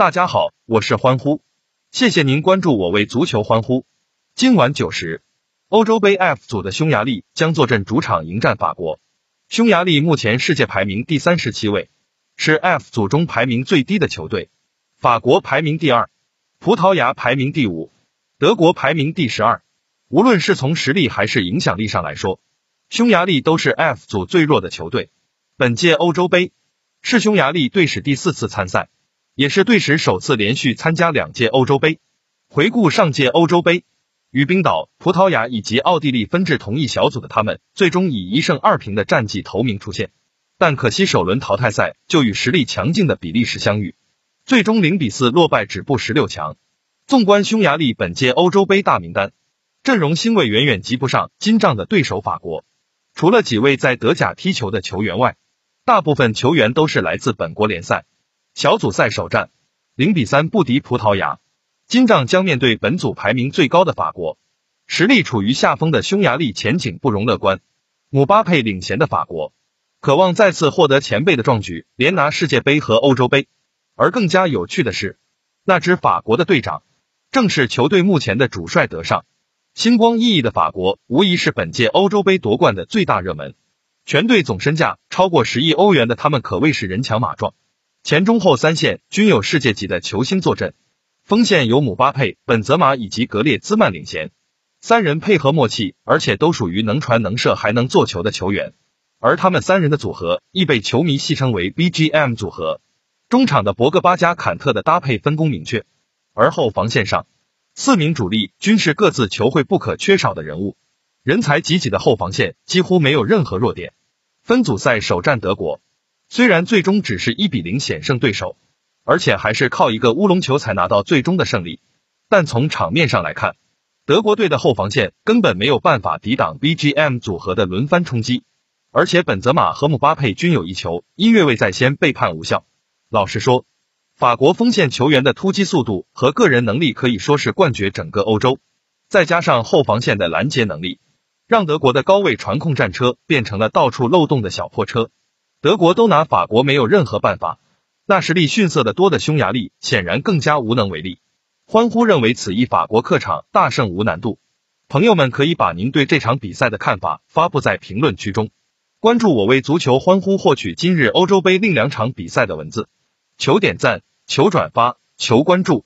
大家好，我是欢呼，谢谢您关注我为足球欢呼。今晚九时，欧洲杯 F 组的匈牙利将坐镇主场迎战法国。匈牙利目前世界排名第三十七位，是 F 组中排名最低的球队。法国排名第二，葡萄牙排名第五，德国排名第十二。无论是从实力还是影响力上来说，匈牙利都是 F 组最弱的球队。本届欧洲杯是匈牙利队史第四次参赛，也是队史首次连续参加两届欧洲杯。回顾上届欧洲杯，与冰岛、葡萄牙以及奥地利分至同一小组的他们，最终以一胜二平的战绩头名出现。但可惜首轮淘汰赛就与实力强劲的比利时相遇，最终零比四落败，止步十六强。纵观匈牙利本届欧洲杯大名单。阵容星位远远及不上金帐的对手法国，除了几位在德甲踢球的球员外，大部分球员都是来自本国联赛。小组赛首战零比三不敌葡萄牙，金帐将面对本组排名最高的法国。实力处于下风的匈牙利前景不容乐观。姆巴佩领衔的法国，渴望再次获得前辈的壮举，连拿世界杯和欧洲杯。而更加有趣的是，那支法国的队长正是球队目前的主帅德尚。星光熠熠的法国无疑是本届欧洲杯夺冠的最大热门，全队总身价超过十亿欧元的他们可谓是人强马壮，前中后三线均有世界级的球星坐镇，锋线由姆巴佩、本泽马以及格列兹曼领衔，三人配合默契，而且都属于能传能射还能做球的球员，而他们三人的组合亦被球迷戏称为 BGM 组合。中场的博格巴加坎特的搭配分工明确，而后防线上。四名主力均是各自球会不可缺少的人物，人才济济的后防线几乎没有任何弱点。分组赛首战德国，虽然最终只是一比零险胜对手，而且还是靠一个乌龙球才拿到最终的胜利，但从场面上来看，德国队的后防线根本没有办法抵挡 BGM 组合的轮番冲击，而且本泽马和姆巴佩均有一球因越位在先被判无效。老实说。法国锋线球员的突击速度和个人能力可以说是冠绝整个欧洲，再加上后防线的拦截能力，让德国的高位传控战车变成了到处漏洞的小破车。德国都拿法国没有任何办法，那实力逊色的多的匈牙利显然更加无能为力。欢呼认为此役法国客场大胜无难度，朋友们可以把您对这场比赛的看法发布在评论区中，关注我为足球欢呼获取今日欧洲杯另两场比赛的文字，求点赞。求转发，求关注。